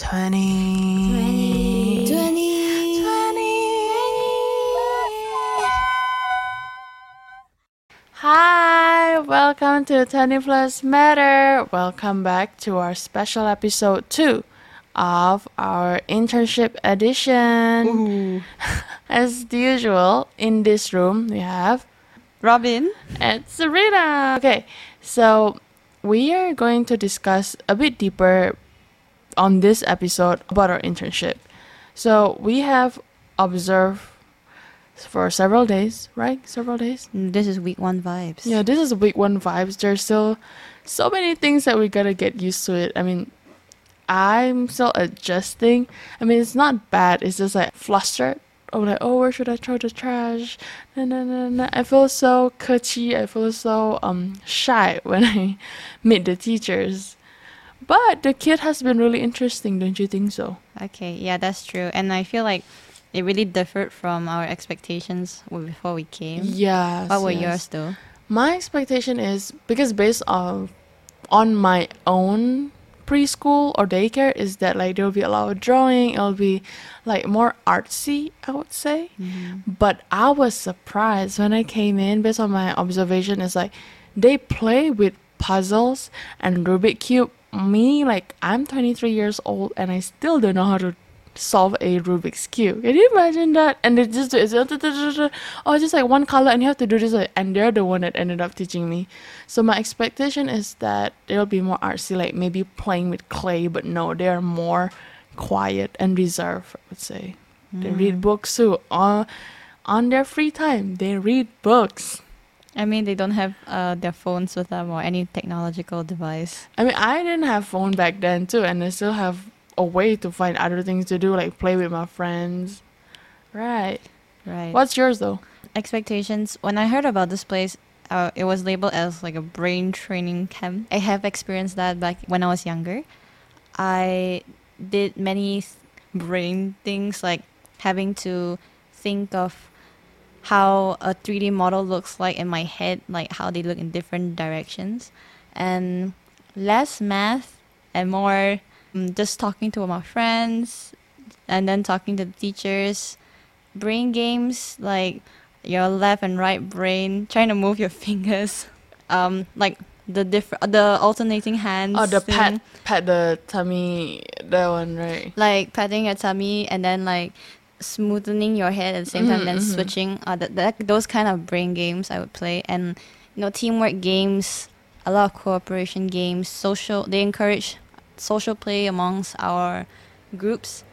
20. 20. 20. 20. Hi, welcome to 20 Plus Matter. Welcome back to our special episode 2 of our internship edition. As usual, in this room we have Robyn. and Sabrina. Okay, so we are going to discuss a bit deeper on this episode about our internship. So we have observed for several days, right? Several days. This is week one vibes. Yeah, this is week one vibes. There's still so many things that we gotta get used to it. I mean, I'm still adjusting. I mean, it's not bad. It's just like flustered. I'm like, oh, where should I throw the trash? No, no. I feel so cutchy. I feel so um shy when I meet the teachers. But the kid has been really interesting, don't you think so? Okay, yeah, that's true. And I feel like it really differed from our expectations before we came. Yeah. What were yes. yours though? My expectation is because based on on my own preschool or daycare is that like there will be a lot of drawing. It'll be like more artsy, I would say. Mm-hmm. But I was surprised when I came in. Based on my observation, is like they play with puzzles and Rubik cube. Me, like I'm 23 years old and I still don't know how to solve a Rubik's cube. Can you imagine that? And they just do it's oh just like one color and you have to do this and they're the one that ended up teaching me. So my expectation is that they'll be more artsy, like maybe playing with clay, but no, they're more quiet and reserved, I would say. They read mm. books too. On on their free time, they read books. I mean, they don't have uh, their phones with them or any technological device. I mean, I didn't have phone back then too, and I still have a way to find other things to do, like play with my friends. Right. Right. What's yours though? expectations? When I heard about this place, uh, it was labeled as like a brain training camp. I have experienced that back when I was younger. I did many brain things like having to think of how a 3D model looks like in my head, like how they look in different directions, and less math and more um, just talking to my friends and then talking to the teachers. Brain games like your left and right brain trying to move your fingers, um, like the different the alternating hands. Oh, the thing. pat, pat the tummy, that one, right? like patting your tummy and then like smoothing your head at the same time, Mhm, then switching. Uh, that, that those kind of brain games I would play, and you know teamwork games, a lot of cooperation games, social. They encourage social play amongst our groups.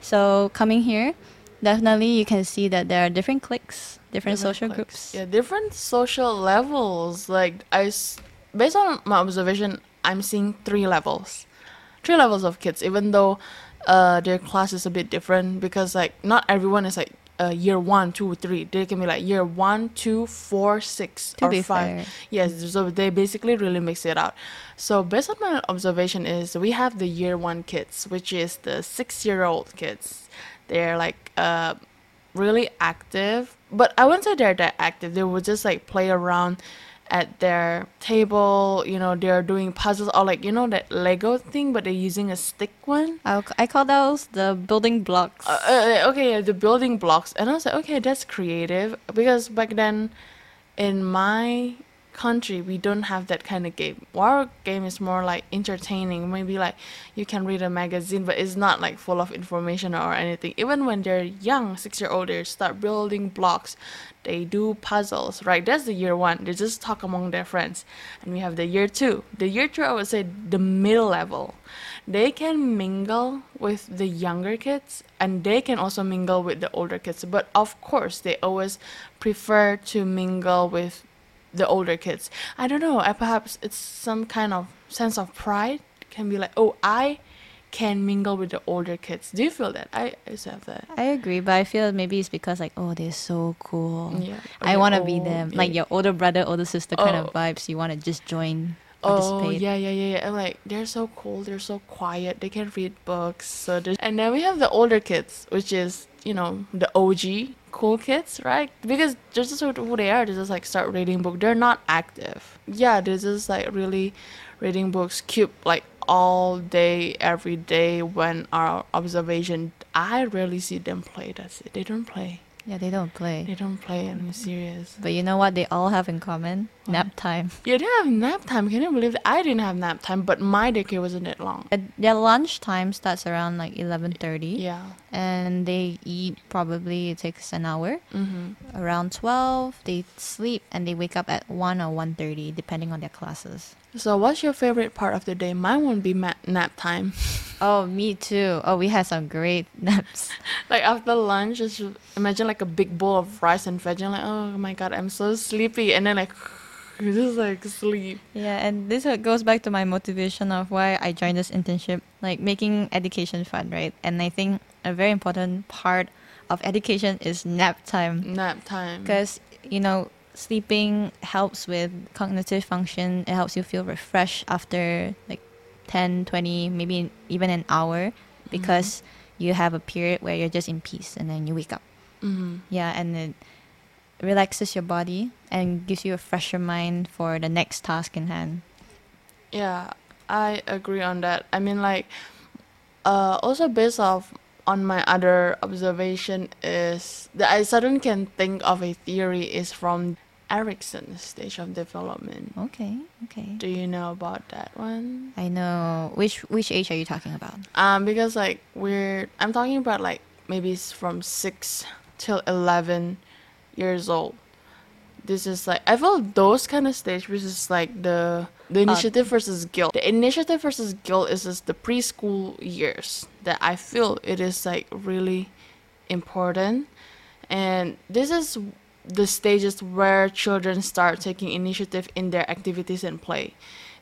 So coming here, definitely you can see that there are different cliques, different, social cliques. groups. Yeah, different social levels. Like I, s- based on my observation, I'm seeing three levels, three levels of kids. Even though, uh, their class is a bit different because like not everyone is like uh, year one, two, three. They can be like year one, two, four, six, To or five. fair, Yes, so they basically really mix it out. So based on my observation is we have the year one kids, which is the six year old kids. They're like uh really active, but I wouldn't say they're that active. They would just like play around at their table. You know, they're doing puzzles or like you know that Lego thing, but they're using a stick one. I'll, I call those the building blocks. Uh, uh, okay, yeah, the building blocks, and I was like, okay, that's creative because back then, in my country, we don't have that kind of game. Our game is more like entertaining. Maybe like you can read a magazine, but it's not like full of information or anything. Even when they're young, six year old, they start building blocks. They do puzzles, right? That's the year one. They just talk among their friends. And we have the year two. The year two, I would say the middle level. They can mingle with the younger kids and they can also mingle with the older kids. But of course, they always prefer to mingle with the older kids. I don't know. I perhaps it's some kind of sense of pride. Can be like, oh, I can mingle with the older kids. Do you feel that? I also have that. I agree, but I feel maybe it's because like oh they're so cool. Yeah. I Okay, want to be them, yeah, like your older brother, older sister kind of Oh. vibes. You want to just join, Oh participate. yeah, yeah, yeah, yeah. And like they're so cool. They're so quiet. They can read books. So and then we have the older kids, which is you know the OG cool kids, right? Because just who they are. They just like start reading book. They're not active. Yeah, they're just like really reading books. cute like all day, every day when our observation, I rarely see them play. That's it. They don't play. Yeah, they don't play. They don't play, I'm serious. But you know what they all have in common? What? Nap time. You Yeah, they have nap time. Can you believe that? I didn't have nap time, but my daycare wasn't that long. Uh, Their lunch time starts around like 11:30 Yeah. and they eat probably it takes an hour. Mm-hmm. Around 12 they sleep and they wake up at 1 or 1:30 depending on their classes. So, what's your favorite part of the day? Mine would be ma- nap time. Oh, me too. Oh, we had some great naps. like after lunch, just imagine like a big bowl of rice and veg. And like, oh my god, I'm so sleepy. And then like, you just like sleep. Yeah, and this goes back to my motivation of why I joined this internship, like making education fun, right? And I think a very important part of education is nap time Nap time. because you know sleeping helps with cognitive function. It helps you feel refreshed after like 10, 20, maybe even an hour because you have a period where you're just in peace and then you wake up. Mm-hmm. Yeah, and it relaxes your body and gives you a fresher mind for the next task in hand. Yeah, I agree on that. I mean, like, uh, also based off on my other observation is that I suddenly can think of a theory is from Erikson's stage of development. Okay, okay. Do you know about that one? I know. Which which age are you talking about? Um, because like we're I'm talking about like maybe it's from six till eleven years old. This is like I feel those kind of stage, which is like the the initiative versus guilt. The initiative versus guilt is just the preschool years that I feel it is like really important, and this is the stages where children start taking initiative in their activities and play.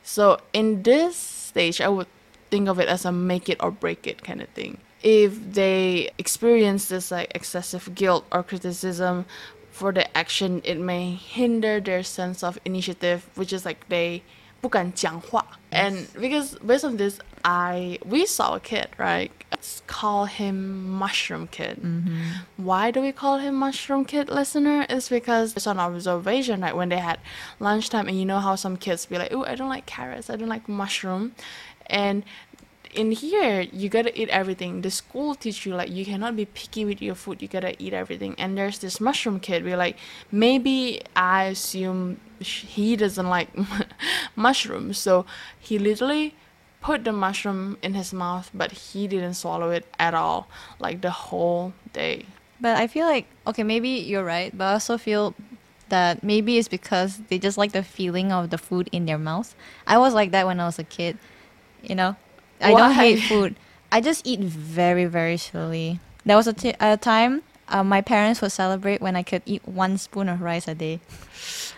So in this stage, I would think of it as a make it or break it kind of thing. If they experience this like excessive guilt or criticism for the action, it may hinder their sense of initiative, which is like they 不敢讲话. And because based on this, I we saw a kid, right? Let's call him Mushroom Kid. Mm-hmm. Why do we call him Mushroom Kid, listener? It's because it's on observation, right? When they had lunchtime, and you know how some kids be like, "Oh, I don't like carrots. I don't like mushroom," and in here you gotta eat everything the school teach you like you cannot be picky with your food you gotta eat everything and there's this mushroom kid we're like maybe i assume he doesn't like mushrooms so he literally put the mushroom in his mouth but he didn't swallow it at all like the whole day But I feel like okay, maybe you're right, but I also feel that maybe it's because they just like the feeling of the food in their mouth. I was like that when I was a kid. You know, I don't hate food. I just eat very very slowly. There was a a time uh, my parents would celebrate when I could eat one spoon of rice a day.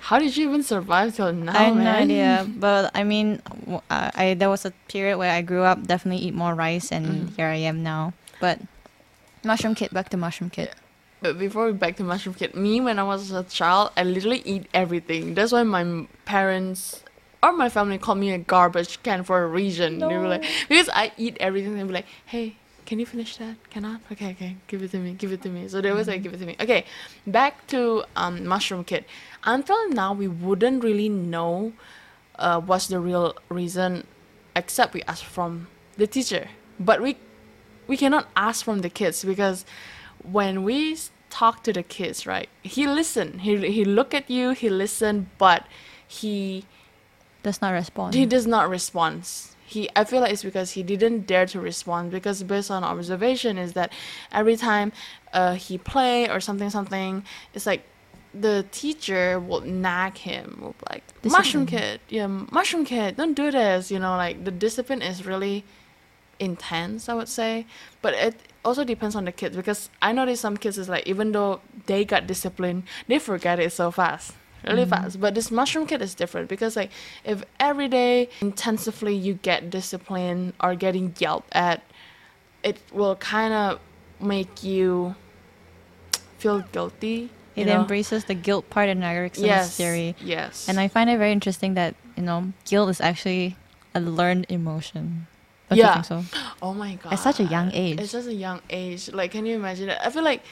how did you even survive till now I have no idea, but I mean, uh, I there was a period where I grew up, definitely eat more rice, and Mm. here I am now. But mushroom kid, back to mushroom kid. But before we back to mushroom kid, me when I was a child, I literally eat everything. That's why my parents or my family called me a garbage can for a reason. They were like, because I eat everything. They were like, hey, can you finish that? Cannot? Okay, okay, give it to me, give it to me. So they always like, give it to me. Okay, back to um, mushroom kid. Until now, we wouldn't really know uh, what's the real reason, except we ask from the teacher. But we we cannot ask from the kids because when we talk to the kids, right? He listen. He he look at you. He listen, but he Does not respond. he does not respond. He I feel like it's because he didn't dare to respond because based on observation is that every time uh, he play or something something, it's like the teacher will nag him will like mushroom kid yeah mushroom kid don't do this you know like the discipline is really intense i would say. But it also depends on the kids because i noticed some kids is like even though they got discipline they forget it so fast really mm. fast but this mushroom kid is different because like if every day intensively you get discipline or getting yelled at it will kind of make you feel guilty it know? embraces the guilt part in Erikson's yes theory. yes And I find it very interesting that, you know, guilt is actually a learned emotion. Don't Yeah. you think so? Oh my god. At such a young age. It's just a young age. Like can you imagine it? I feel like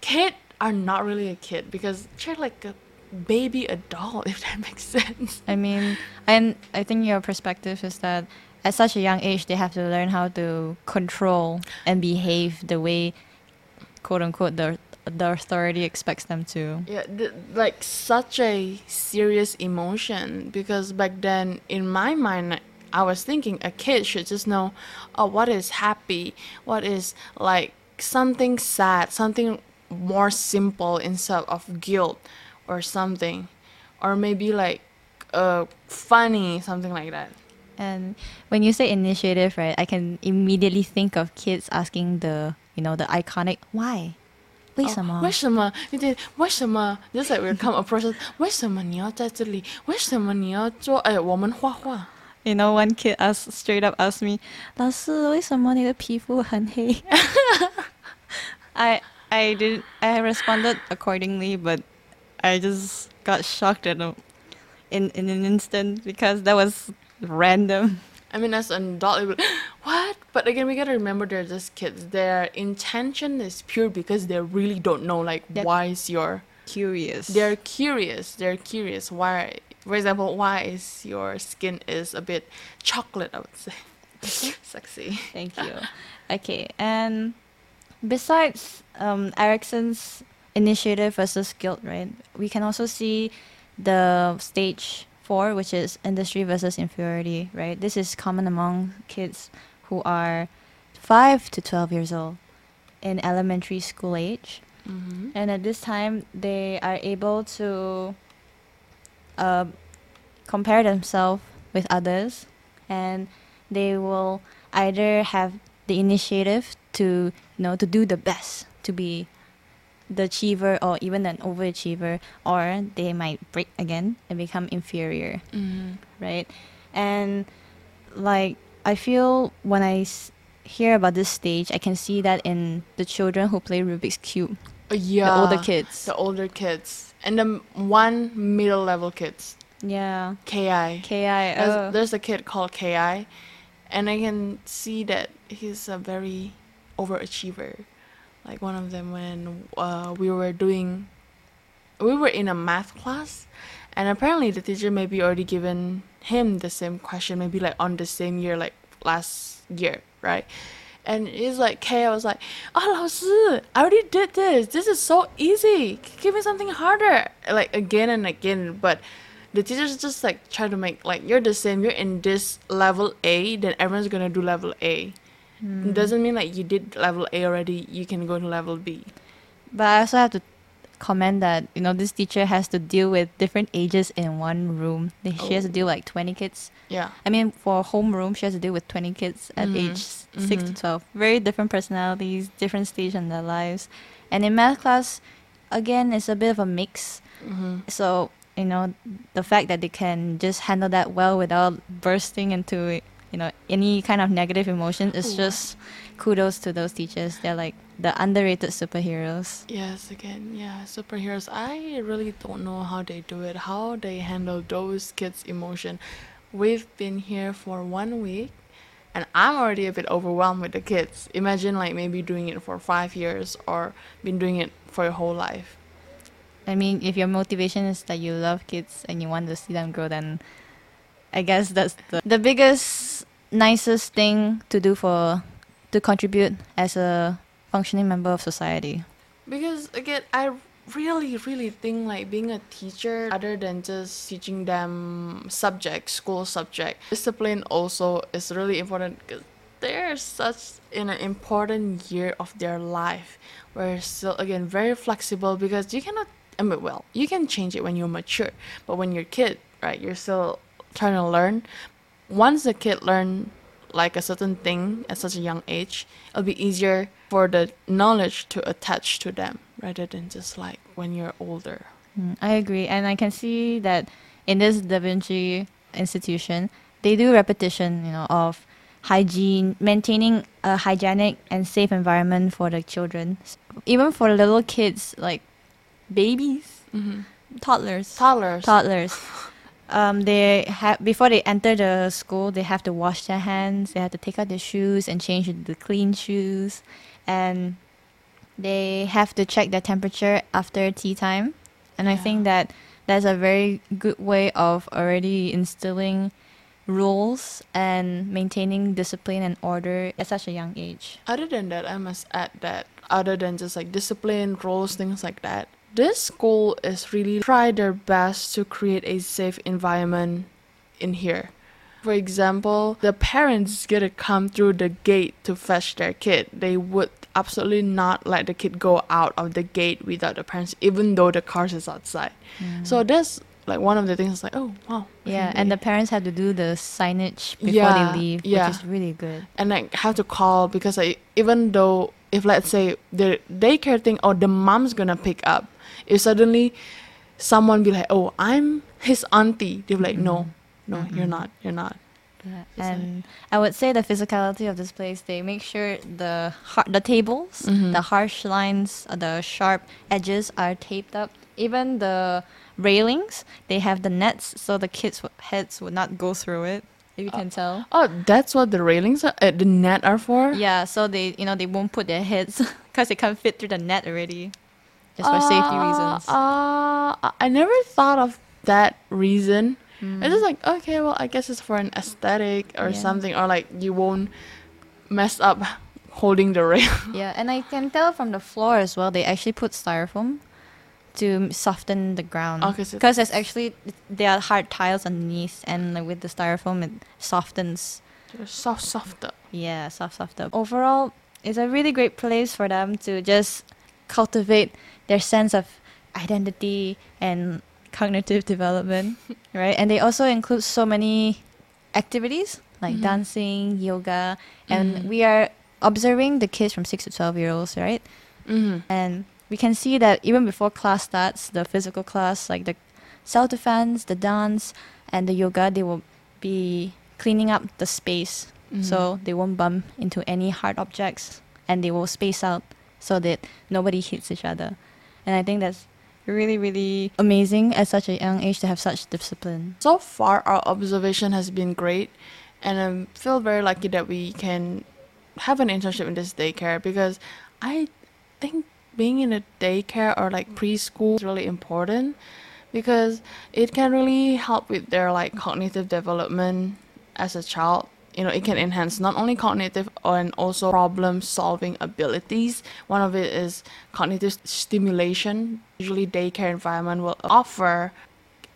kids are not really a kid because they're like a baby adult if that makes sense. I mean, and I think your perspective is that at such a young age, they have to learn how to control and behave the way, quote unquote, the the authority expects them to. Yeah, th- like such a serious emotion because back then in my mind I was thinking a kid should just know oh what is happy, what is like something sad, something more simple instead of guilt or something or maybe like uh funny something like that. And when you say initiative, right, I can immediately think of kids asking the, you know, the iconic why. 为什么？为什么？你得为什么？Just like we come approach，为什么你要在这里？为什么你要做？哎，我们画画。 You know, one kid asked straight up asked me, 老师，为什么你的皮肤很黑？ I I did I responded accordingly, but I just got shocked in a, in in an instant because that was random. I mean, as an adult, would, what? But again, we gotta remember they're just kids. Their intention is pure because they really don't know, like, why is your. Curious. They're curious. They're curious. Why, for example, why is your skin is a bit chocolate? I would say, sexy. Thank you. Okay, and besides um, Erikson's initiative versus guilt, right? We can also see the stage four, which is industry versus inferiority, right? This is common among kids who are five to twelve years old in elementary school age. Mm-hmm. And at this time, they are able to uh, compare themselves with others, and they will either have the initiative to you know to do the best, to be the achiever or even an overachiever, or they might break again and become inferior, Mm-hmm. right? And like I feel when I s- hear about this stage, I can see that in the children who play Rubik's cube Yeah. the older kids. The older kids. And the one middle level kids. Yeah. KI. Ki. There's, Oh. there's a kid called Ki, and I can see that he's a very overachiever. Like one of them when uh, we were doing, we were in a math class, and apparently the teacher maybe already given him the same question, maybe like on the same year, like last year, right? And he's like, K, I was like, oh, 老师, I already did this. This is so easy. Give me something harder. Like again and again. But the teachers just like try to make like you're the same. You're in this level A, then everyone's gonna do level A. Hmm. It doesn't mean like you did level A already. You can go to level B. But I also have to comment that you know this teacher has to deal with different ages in one room. She has to Oh. deal like twenty kids. Yeah. I mean, for a homeroom, she has to deal with twenty kids at Mhm. age six to Mhm. twelve. Very different personalities, different stage in their lives, and in math class, again, it's a bit of a mix. Mm-hmm. So you know, the fact that they can just handle that well without bursting into you know any kind of negative emotion is Ooh. just kudos to those teachers. They're like the underrated superheroes. Yes, again, yeah, superheroes. I really don't know how they do it, how they handle those kids' emotion. We've been here for one week, and I'm already a bit overwhelmed with the kids. Imagine like maybe doing it for five years or been doing it for your whole life. I mean, if your motivation is that you love kids and you want to see them grow, then I guess that's the, the biggest, nicest thing to do for to contribute as a functioning member of society. Because again, I really, really think like being a teacher, other than just teaching them subject, school subject, discipline also is really important because they're such in an important year of their life. We're still again very flexible because you cannot. I mean, well, you can change it when you're mature, but when you're kid, right? You're still trying to learn. Once a kid learn like a certain thing at such a young age, it'll be easier for the knowledge to attach to them rather than just like when you're older. Mm, I agree, and I can see that in this Da Vinci institution, they do repetition, you know, of hygiene, maintaining a hygienic and safe environment for the children, even for little kids like babies, Mm-hmm. toddlers, Toddlers. toddlers. Um, they have before they enter the school, they have to wash their hands. They have to take out their shoes and change into the clean shoes, and they have to check their temperature after tea time. And I think that that's a very good way of already instilling rules and maintaining discipline and order at such a young age. Other than that, I must add that other than just like discipline, rules, things like that, this school is really try their best to create a safe environment in here. For example, the parents get to come through the gate to fetch their kid. They would absolutely not let the kid go out of the gate without the parents, even though the cars is outside. Mm. So that's like one of the things. Like, oh wow. Yeah, and the parents have to do the signage before Yeah, they leave, yeah. which is really good. and like have to call because like even though if let's say the daycare thing or the mom's gonna pick up, if suddenly someone be like, oh, I'm his auntie, they're like, no, no, you're Mhm. not, you're not. Yeah. And I would say the physicality of this place, they make sure the har- the tables, Mhm. the harsh lines, uh, the sharp edges are taped up. Even the railings, they have the nets so the kids' w- heads would not go through it. If you Uh, can tell. Oh, that's what the railings, are, uh, the net are for. Yeah, so they you know they won't put their heads because they can't fit through the net already, just for safety Uh, reasons. Uh, I never thought of that reason. Mm. It's just like okay, well, I guess it's for an aesthetic or Yeah. something, or like you won't mess up holding the rail. Yeah, and I can tell from the floor as well. They actually put styrofoam to soften the ground. Okay, so Because it's actually there are hard tiles underneath, and like, with the styrofoam, it softens. Soft, softer. Yeah, soft, softer. Overall, it's a really great place for them to just cultivate their sense of identity and cognitive development, right? And they also include so many activities like Mhm. dancing, yoga, and Mhm. we are observing the kids from six to twelve year olds, right? Mm-hmm. And we can see that even before class starts, the physical class, like the self defense, the dance, and the yoga, they will be cleaning up the space Mm-hmm. so they won't bump into any hard objects and they will space out so that nobody hits each other. And I think that's really, really amazing at such a young age to have such discipline. so far our observation has been great and i feel very lucky that we can have an internship in this daycare because i think being in a daycare or like preschool is really important because it can really help with their like cognitive development as a child you know it can enhance not only cognitive and also problem solving abilities. One of it is cognitive stimulation. Usually daycare environment will offer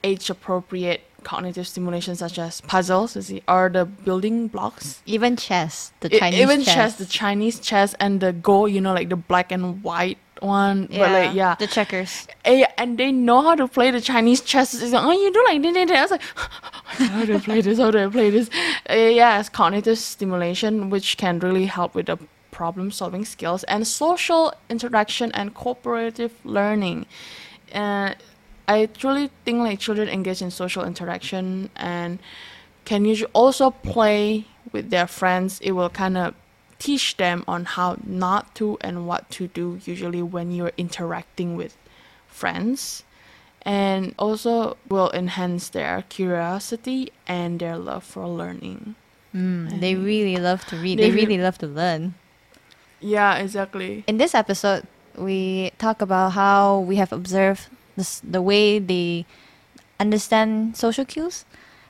age appropriate cognitive stimulation such as puzzles you see, or the building blocks. Even chess, the Chinese even chess. chess. the chinese chess and the go you know like the black and white one but like yeah The checkers. Eh, and they know how to play the Chinese chess. It's like, oh, you do like this, this, this. I was like, how do I play this? How do I play this? Uh, yeah, it's cognitive stimulation, which can really help with the problem solving skills and social interaction and cooperative learning. Uh, I truly think like children engage in social interaction and can usually also play with their friends. It will kind of teach them on how not to and what to do usually when you're interacting with friends and also will enhance their curiosity and their love for learning Mm, they really love to read. they They re- really love to learn. yeah exactly In this episode, we talk about how we have observed this, the way they understand social cues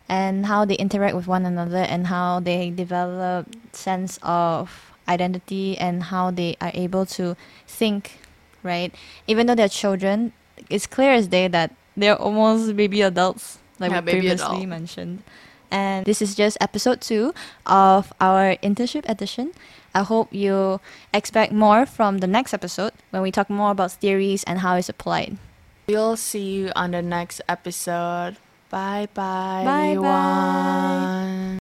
and how they interact with one another and how they develop sense of identity and how they are able to think, right? Even though they're children, it's clear as day that they're almost baby adults, like Yeah, we previously adult. mentioned. And this is just episode two of our internship edition. I hope you expect more from the next episode when we talk more about theories and how it's applied. we'll see you on the next episode 拜拜晚安。